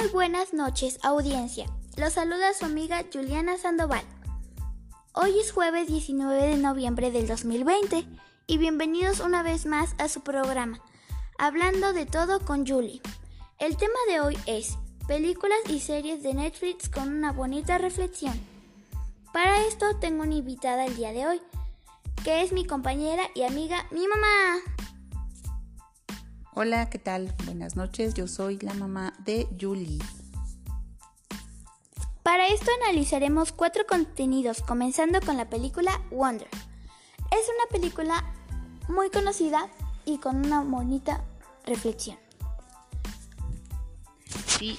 Muy buenas noches, audiencia. Los saluda su amiga Juliana Sandoval. Hoy es jueves 19 de noviembre del 2020 y bienvenidos una vez más a su programa, Hablando de todo con Julie. El tema de hoy es películas y series de Netflix con una bonita reflexión. Para esto tengo una invitada el día de hoy, que es mi compañera y amiga, mi mamá. Hola, ¿qué tal? Buenas noches, yo soy la mamá de Julie. Para esto analizaremos cuatro contenidos, comenzando con la película Wonder. Es una película muy conocida y con una bonita reflexión. Sí.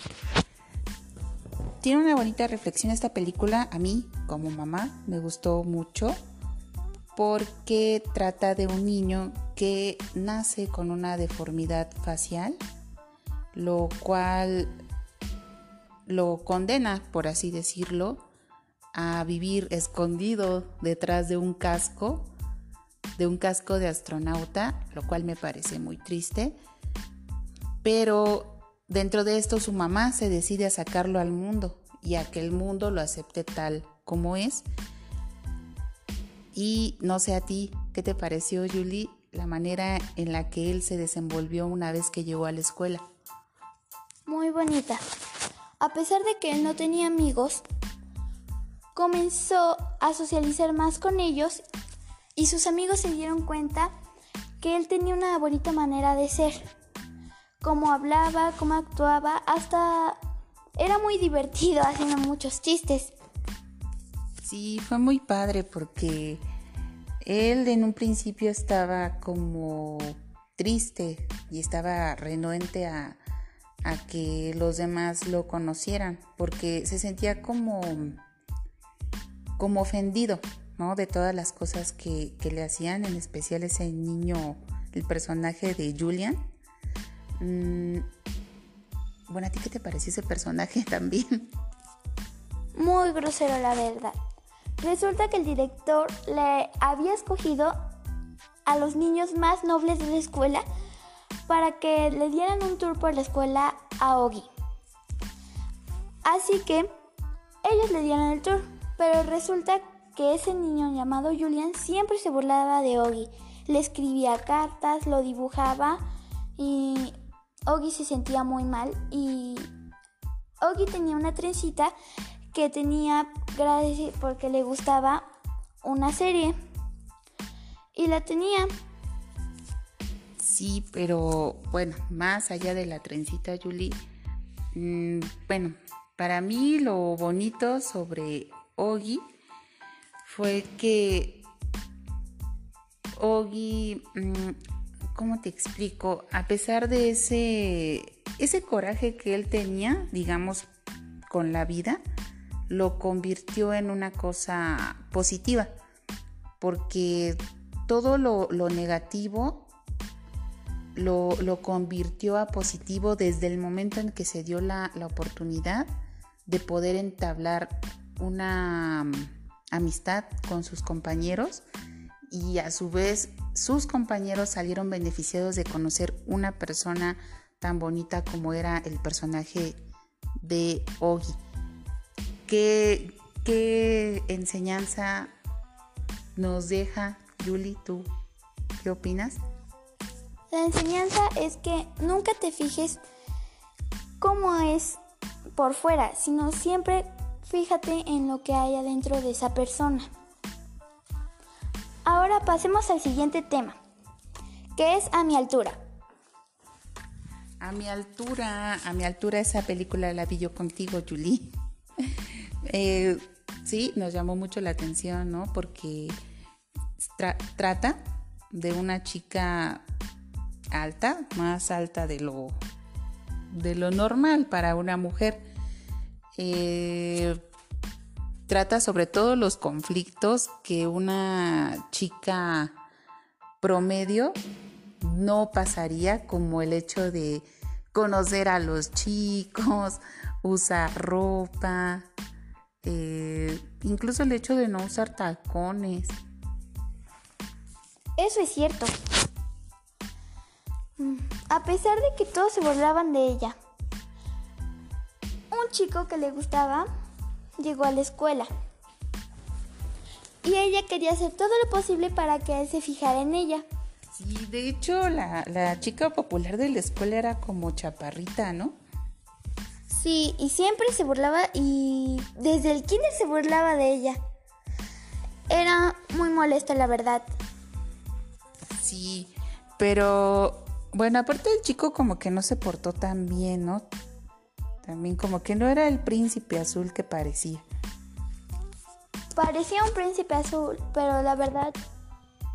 Tiene una bonita reflexión esta película. A mí, como mamá, me gustó mucho porque trata de un niño que nace con una deformidad facial, lo cual lo condena, por así decirlo, a vivir escondido detrás de un casco, de un casco de astronauta, lo cual me parece muy triste. Pero dentro de esto su mamá se decide a sacarlo al mundo y a que el mundo lo acepte tal como es y no sé a ti, ¿qué te pareció, Julie, la manera en la que él se desenvolvió una vez que llegó a la escuela? Muy bonita. A pesar de que él no tenía amigos, comenzó a socializar más con ellos y sus amigos se dieron cuenta que él tenía una bonita manera de ser. Cómo hablaba, cómo actuaba, hasta era muy divertido haciendo muchos chistes. Sí, fue muy padre porque él en un principio estaba como triste y estaba renuente a, que los demás lo conocieran porque se sentía como, como ofendido ¿no? de todas las cosas que, le hacían, en especial ese niño, el personaje de Julian. Mm, bueno, ¿a ti qué te pareció ese personaje también? Muy grosero, la verdad. Resulta que el director le había escogido a los niños más nobles de la escuela para que le dieran un tour por la escuela a Ogi. Así que ellos le dieron el tour, pero resulta que ese niño llamado Julian siempre se burlaba de Ogi. Le escribía cartas, lo dibujaba y Ogi se sentía muy mal y Ogi tenía una trencita que tenía gracias porque le gustaba una serie y la tenía. Sí, pero bueno, más allá de la trencita, Julie, mm, bueno, para mí lo bonito sobre Ogi fue que Ogi, mm, ¿cómo te explico? A pesar de ese, ese coraje que él tenía, digamos, con la vida, lo convirtió en una cosa positiva, porque todo lo, negativo lo, convirtió a positivo desde el momento en que se dio la, la oportunidad de poder entablar una mm, amistad con sus compañeros y a su vez sus compañeros salieron beneficiados de conocer una persona tan bonita como era el personaje de Ogi. ¿Qué, enseñanza nos deja Julie? ¿Tú qué opinas? La enseñanza es que nunca te fijes cómo es por fuera, sino siempre fíjate en lo que hay adentro de esa persona. Ahora pasemos al siguiente tema, que es a mi altura. A mi altura, a mi altura esa película la vi yo contigo, Julie. Eh, sí, nos llamó mucho la atención, ¿no? Porque trata de una chica alta, más alta de lo, de lo normal para una mujer. Eh, trata sobre todo los conflictos que una chica promedio no pasaría, como el hecho de conocer a los chicos, usar ropa, eh, incluso el hecho de no usar tacones. Eso es cierto. Mm, a pesar de que todos se burlaban de ella, chico que le gustaba llegó a la escuela. Y ella quería hacer todo lo posible para que él se fijara en ella. Sí, de hecho la, la chica popular de la escuela era como chaparrita, ¿no? Sí, y siempre se burlaba y desde el kinder se burlaba de ella. Era muy molesta, la verdad. Sí, pero bueno, aparte el chico como que no se portó tan bien, ¿no? También como que no era el príncipe azul que parecía. Parecía un príncipe azul, pero la verdad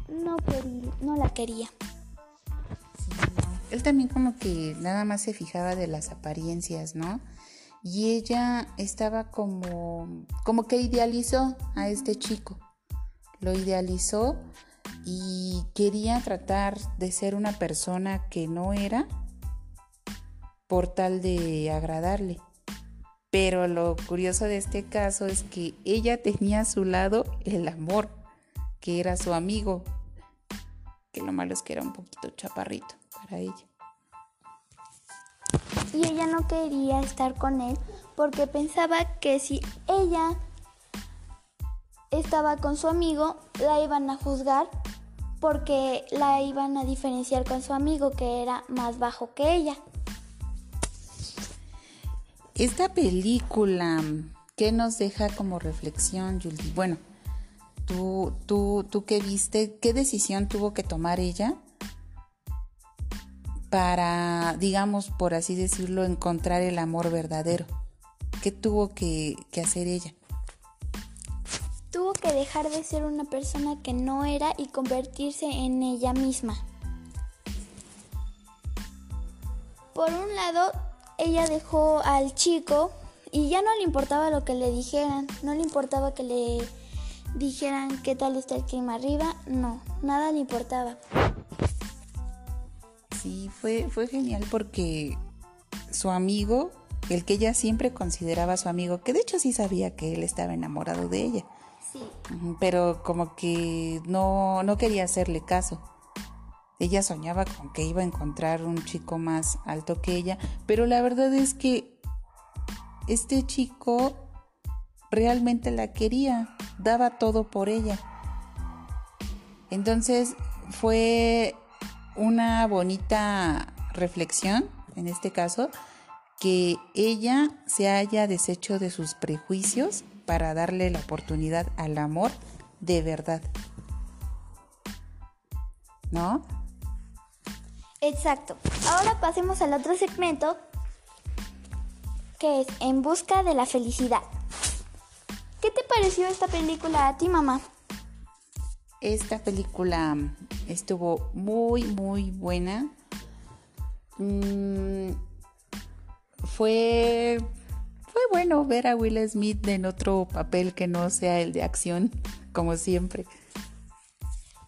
no, quería, no la quería. Sí, Él también como que nada más se fijaba de las apariencias, ¿no? Y ella estaba como, como que idealizó a este chico. Lo idealizó y quería tratar de ser una persona que no era por tal de agradarle. Pero lo curioso de este caso es que ella tenía a su lado el amor, que era su amigo, que lo malo es que era un poquito chaparrito para ella. Y ella no quería estar con él porque pensaba que si ella estaba con su amigo, la iban a juzgar porque la iban a diferenciar con su amigo que era más bajo que ella. Esta película, ¿qué nos deja como reflexión, Julie? Bueno, tú, tú, tú qué viste, ¿qué decisión tuvo que tomar ella para, digamos, por así decirlo, encontrar el amor verdadero? ¿Qué tuvo que, hacer ella? Tuvo que dejar de ser una persona que no era y convertirse en ella misma. Por un lado, ella dejó al chico y ya no le importaba lo que le dijeran, no le importaba que le dijeran qué tal está el clima arriba, no, nada le importaba. Fue, fue genial porque su amigo, el que ella siempre consideraba su amigo, que de hecho sí sabía que él estaba enamorado de ella, Sí. Pero como que no, no quería hacerle caso. Ella soñaba con que iba a encontrar un chico más alto que ella, pero la verdad es que este chico realmente la quería, daba todo por ella. Entonces fue una bonita reflexión, en este caso, que ella se haya deshecho de sus prejuicios para darle la oportunidad al amor de verdad. ¿No? Exacto. Ahora pasemos al otro segmento que es En busca de la felicidad. ¿Qué te pareció esta película a ti, mamá? Esta película estuvo muy, muy buena. Mm, fue, fue bueno ver a Will Smith en otro papel que no sea el de acción, como siempre.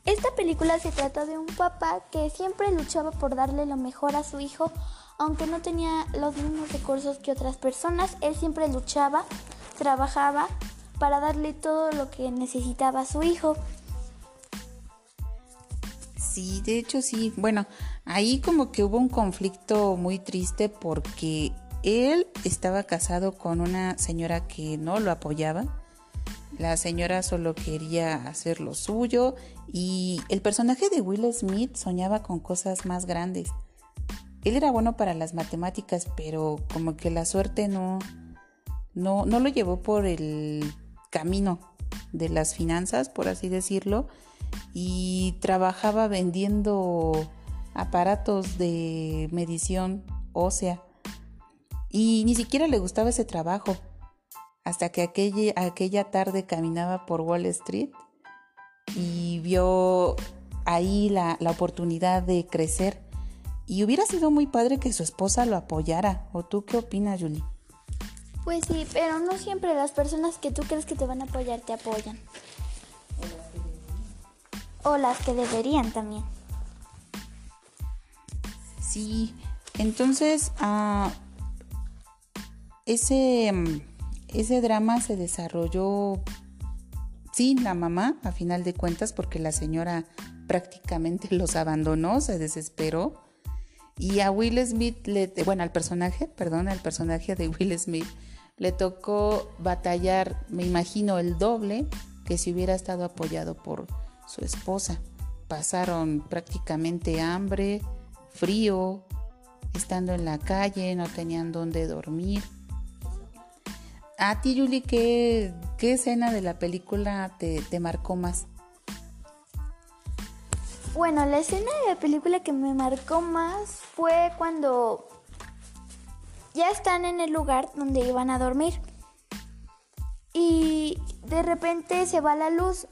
Esta película se trata de un papá que siempre luchaba por darle lo mejor a su hijo, aunque no tenía los mismos recursos que otras personas, él siempre luchaba, trabajaba para darle todo lo que necesitaba a su hijo. Sí, de hecho sí. Bueno, ahí como que hubo un conflicto muy triste porque él estaba casado con una señora que no lo apoyaba. La señora solo quería hacer lo suyo y el personaje de Will Smith soñaba con cosas más grandes. Él era bueno para las matemáticas, pero como que la suerte no, no, no lo llevó por el camino de las finanzas, por así decirlo, y trabajaba vendiendo aparatos de medición ósea. Y ni siquiera le gustaba ese trabajo, hasta que aquella, aquella tarde caminaba por Wall Street y vio ahí la, la oportunidad de crecer. Y hubiera sido muy padre que su esposa lo apoyara. ¿O tú qué opinas, Julie? Pues sí, pero no siempre las personas que tú crees que te van a apoyar te apoyan. O las que deberían también. Sí, entonces ah, ese, mm, ese drama se desarrolló sin la mamá, a final de cuentas, porque la señora prácticamente los abandonó, se desesperó. Y a Will Smith, le, bueno, al personaje, perdón, al personaje de Will Smith, le tocó batallar, me imagino, el doble que si hubiera estado apoyado por su esposa. Pasaron prácticamente hambre, frío, estando en la calle, no tenían dónde dormir. A ti, Julie, ¿qué, qué escena de la película te, te marcó más? Bueno, la escena de la película que me marcó más fue cuando ya están en el lugar donde iban a dormir. Y de repente se va la luz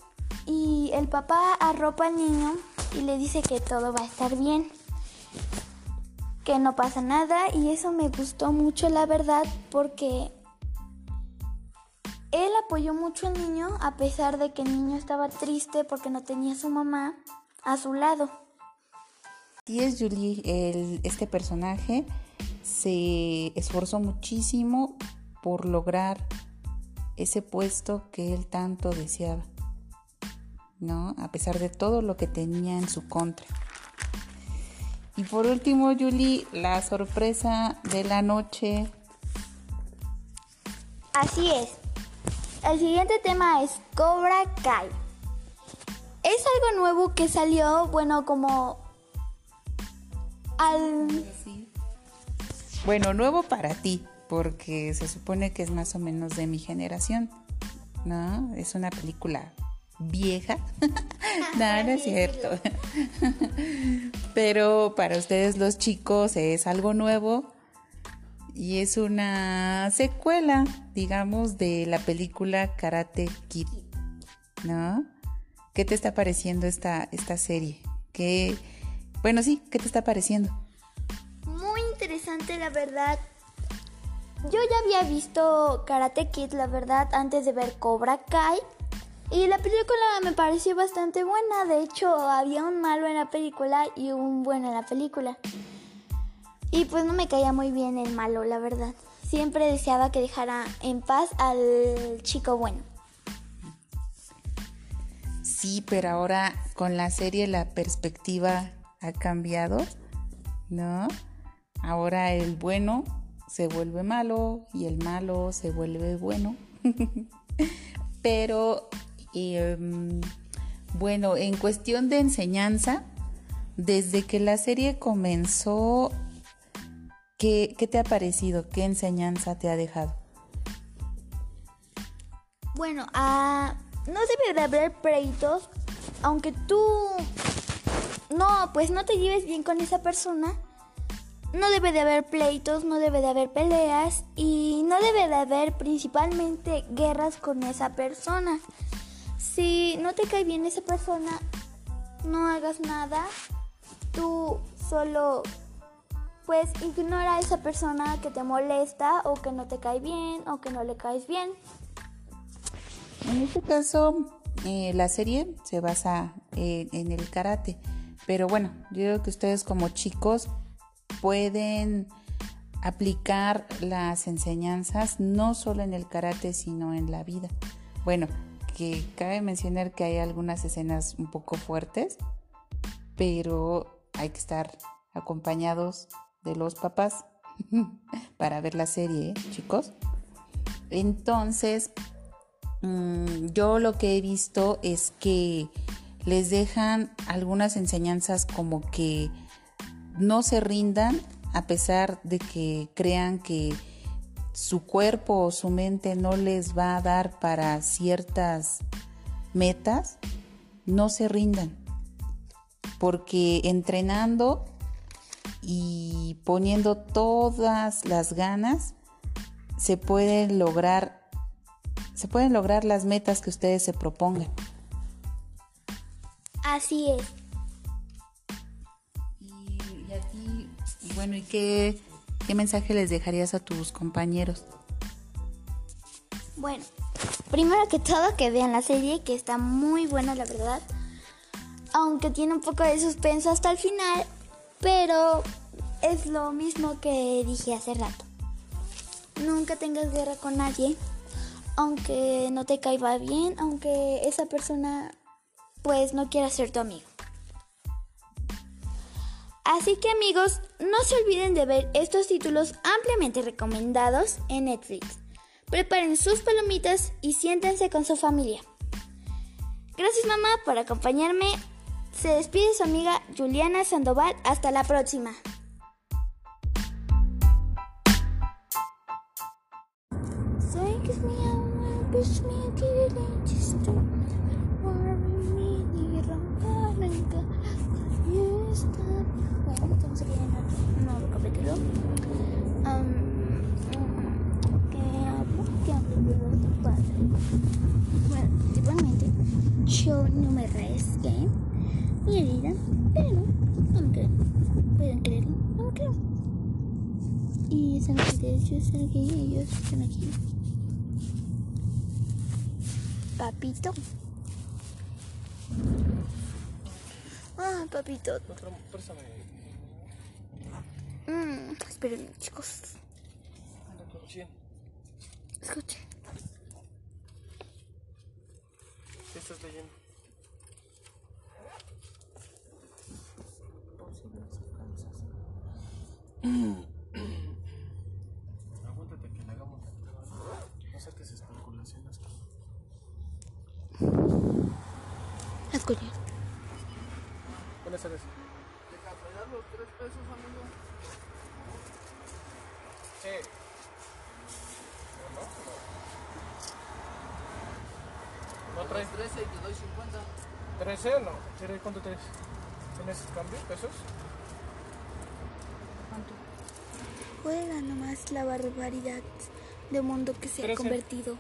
y el papá arropa al niño y le dice que todo va a estar bien, que no pasa nada y eso me gustó mucho la verdad porque él apoyó mucho al niño a pesar de que el niño estaba triste porque no tenía a su mamá a su lado. Sí es Julie, este personaje se esforzó muchísimo por lograr ese puesto que él tanto deseaba, ¿no? A pesar de todo lo que tenía en su contra. Y por último, Julie, la sorpresa de la noche. Así es. El siguiente tema es Cobra Kai. Es algo nuevo que salió, bueno, como al... Bueno, nuevo para ti, porque se supone que es más o menos de mi generación, ¿no? Es una película vieja. no, no es cierto. Pero para ustedes los chicos es algo nuevo y es una secuela, digamos, de la película Karate Kid, ¿no? ¿Qué te está pareciendo esta, esta serie? ¿Qué, bueno, sí, ¿qué te está pareciendo? Muy interesante, la verdad. Yo ya había visto Karate Kid, la verdad, antes de ver Cobra Kai. Y la película me pareció bastante buena. De hecho, había un malo en la película y un bueno en la película. Y pues no me caía muy bien el malo, la verdad. Siempre deseaba que dejara en paz al chico bueno. Sí, pero ahora con la serie la perspectiva ha cambiado, ¿no? Ahora el bueno se vuelve malo y el malo se vuelve bueno. pero, em, bueno, en cuestión de enseñanza, desde que la serie comenzó, ¿qué, qué te ha parecido? ¿Qué enseñanza te ha dejado? Bueno, a no debe de haber pleitos, aunque tú no, pues no te lleves bien con esa persona. No debe de haber pleitos, no debe de haber peleas y no debe de haber principalmente guerras con esa persona. Si no te cae bien esa persona, no hagas nada. Tú solo pues ignora a esa persona que te molesta o que no te cae bien o que no le caes bien. En este caso, eh, la serie se basa eh, en el karate, pero bueno, yo creo que ustedes como chicos pueden aplicar las enseñanzas no solo en el karate, sino en la vida. Bueno, que cabe mencionar que hay algunas escenas un poco fuertes, pero hay que estar acompañados de los papás para ver la serie, ¿eh, chicos. Entonces, Mm, yo lo que he visto es que les dejan algunas enseñanzas como que no se rindan a pesar de que crean que su cuerpo o su mente no les va a dar para ciertas metas, no se rindan. Porque entrenando y poniendo todas las ganas, se pueden lograr se pueden lograr las metas que ustedes se propongan. Así es. Y, a ti, bueno, ¿y qué, qué mensaje les dejarías a tus compañeros? Bueno, primero que todo que vean la serie, que está muy buena la verdad. Aunque tiene un poco de suspenso hasta el final, pero es lo mismo que dije hace rato. Nunca tengas guerra con nadie aunque no te caiga bien, aunque esa persona pues no quiera ser tu amigo. Así que amigos, no se olviden de ver estos títulos ampliamente recomendados en Netflix Preparen sus palomitas y siéntense con su familia. Gracias mamá por acompañarme. Se despide su amiga Juliana Sandoval. Hasta la próxima. Bueno, estamos aquí en un nuevo capítulo. Um, ¿Qué hablo? ¿Qué hablo de los padres? Bueno, principalmente, yo no me arriesgué mi herida, pero no, me creo. Pueden creerlo, no me creo. Y están ustedes, yo están aquí, ellos están aquí. Papito. Ah, papito. Mm, esperen, chicos. Escuche. ¿Qué estás leyendo? Aguántate que le hagamos la prueba. No saques especulaciones. Escuche. Buenas tardes. ¿De casualidad los tres pesos, amigo? Sí. ¿No? ¿No traes Los 13 y te doy 50. 13 o no? ¿Quieres cuánto traes? ¿Tienes cambio, pesos? Juega nomás la barbaridad de mundo que se ha Trece. convertido.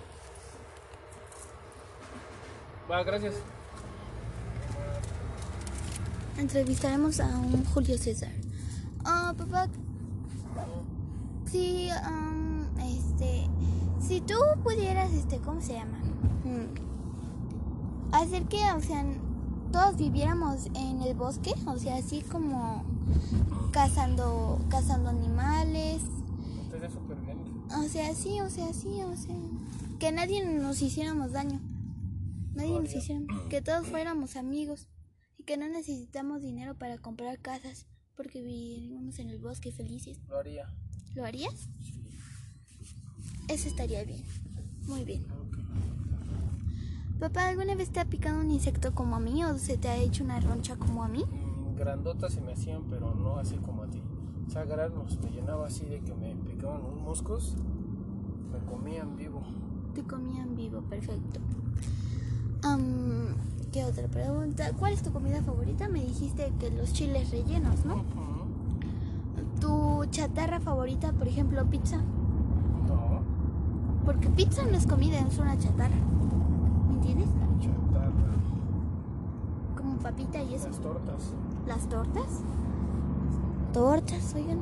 Va, gracias. Entrevistaremos a un Julio César. Ah, papá. Sí, um, este. Si tú pudieras, este, ¿cómo se llama? Mm. Hacer que, o sea, todos viviéramos en el bosque, o sea, así como cazando, cazando animales. Bien. O sea, sí, o sea, sí, o sea. Que nadie nos hiciéramos daño. Nadie nos hiciera. Que todos fuéramos amigos. Y que no necesitamos dinero para comprar casas. Porque vivimos en el bosque felices. Lo haría. ¿Lo harías? Eso estaría bien. Muy bien. Papá, ¿alguna vez te ha picado un insecto como a mí o se te ha hecho una roncha como a mí? Mm, Grandotas se me hacían, pero no así como a ti. O sea, granos me llenaba así de que me picaban unos moscos. Me comían vivo. Te comían vivo, perfecto. Am, ¿Qué otra pregunta? ¿Cuál es tu comida favorita? Me dijiste que los chiles rellenos, ¿no? ¿Tu chatarra favorita, por ejemplo, pizza? No, Porque pizza no es comida, es una chatarra. ¿Me entiendes? chatarra. Como papita y eso. Las tortas. ¿Las tortas? Tortas, oigan.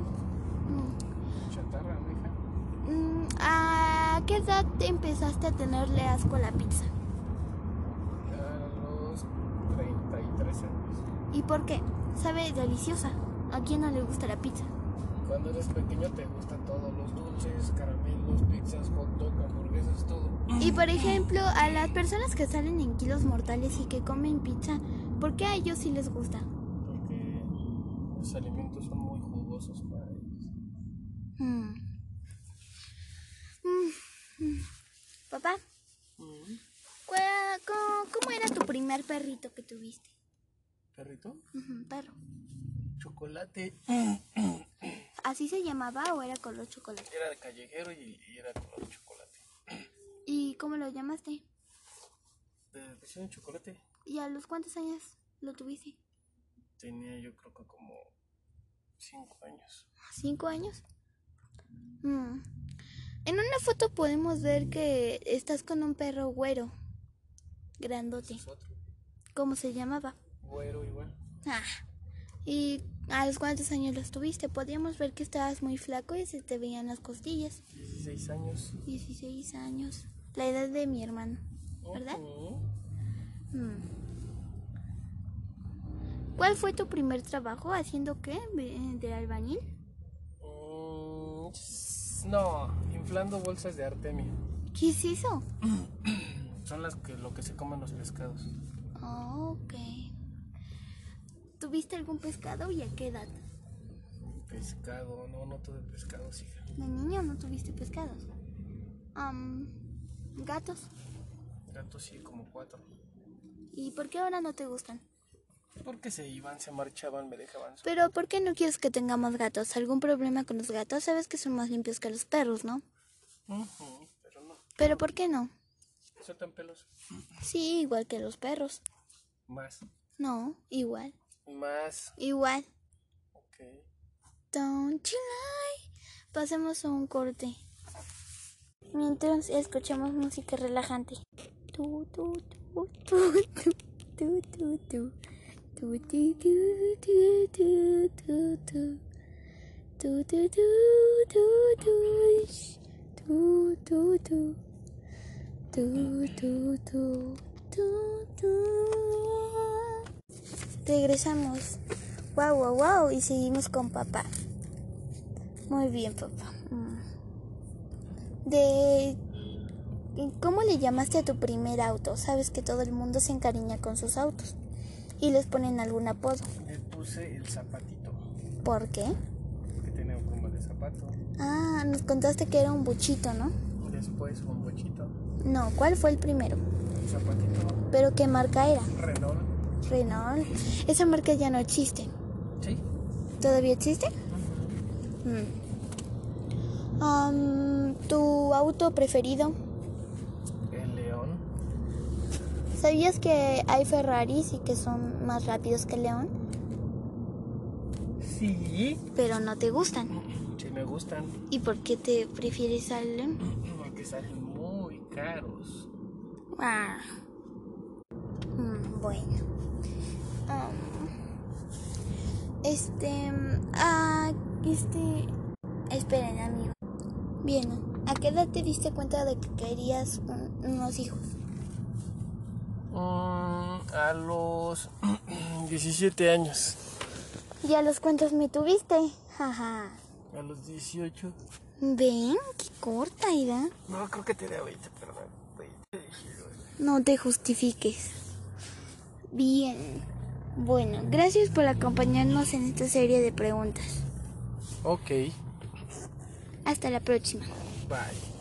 Chatarra, mija. Mm, ¿A qué edad te empezaste a tenerle asco a la pizza? A los 33 años. ¿Y por qué? Sabe deliciosa. ¿A quién no le gusta la pizza? Cuando eres pequeño te gustan todos los dulces, caramelos, pizzas, hot dog, hamburguesas, todo. Y por ejemplo, a las personas que salen en kilos mortales y que comen pizza, ¿por qué a ellos sí les gusta? Porque los alimentos son muy jugosos para ellos. Mm. Mm, mm. Papá, ¿cuál- cómo, era tu primer perrito que tuviste? ¿Perrito? Perro. Chocolate. ¿Así se llamaba o era color chocolate? Era de callejero y, y era color chocolate. ¿Y cómo lo llamaste? ¿Te decían chocolate? ¿Y a los cuántos años lo tuviste? Tenía yo creo que como 5 años. ¿Cinco años? Mm. En una foto podemos ver que estás con un perro güero, grandote. ¿Cómo se llamaba? Güero igual. Ah. ¿Y a los cuántos años los tuviste? Podíamos ver que estabas muy flaco y se te veían las costillas. 16 años. 16 años. La edad de mi hermano, ¿verdad? Mm. ¿Cuál fue tu primer trabajo? ¿Haciendo qué? ¿De, albañil? Mm, no, inflando bolsas de artemia. ¿Qué es eso? Son las que lo que se comen los pescados. Oh, ok. ¿Tuviste algún pescado y a qué edad? Pescado, no, no tuve pescados, hija. De niño no tuviste pescados. Am, gatos. Gatos sí, como cuatro. ¿Y por qué ahora no te gustan? Porque se iban, se marchaban, me dejaban. Pero ¿por qué no quieres que tengamos gatos? ¿Algún problema con los gatos? Sabes que son más limpios que los perros, ¿no? Ujú, pero no. Pero ¿por qué no? Sueltan pelos. Sí, igual que los perros. Más. No, igual. Más. Igual. Ok. Don't you lie. Pasemos a un corte. Mientras escuchamos música relajante. Tu, tu, tu, tu, tu, tu, tu, tu. Tu, tu, tu, tu, tu, tu, tu. Tu, tu, tu, tu, tu. Shh. Tu, tu, tu. Tu, tu, tu, tu, tu. Regresamos. Wow, wow, wow. Y seguimos con papá. Muy bien, papá. De... ¿Cómo le llamaste a tu primer auto? Sabes que todo el mundo se encariña con sus autos. Y les ponen algún apodo. Le puse el zapatito. ¿Por qué? Que tenía un de zapato. Ah, nos contaste que era un buchito, ¿no? Después un bochito. No, ¿cuál fue el primero? Zapatito. ¿Pero qué marca era? Renault. Renault. Esa marca ya no existe. Sí. ¿Todavía existe? Mm. Um, ¿Tu auto preferido? El león. ¿Sabías que hay Ferraris y que son más rápidos que el León? Sí. Pero no te gustan. Sí me gustan. ¿Y por qué te prefieres al León? Porque salen caros. Ah. Mm, bueno. Um, este. Ah, este. Esperen, amigo. Bien, ¿a qué edad te diste cuenta de que querías un- unos hijos? Mm, a los 17 años. ¿Y a los cuántos me tuviste? Jaja. A los 18. Ven, qué corta edad. No, creo que tenía 20, perdón. 20. No te justifiques. Bien. Bueno, gracias por acompañarnos en esta serie de preguntas. Ok. Hasta la próxima. Bye.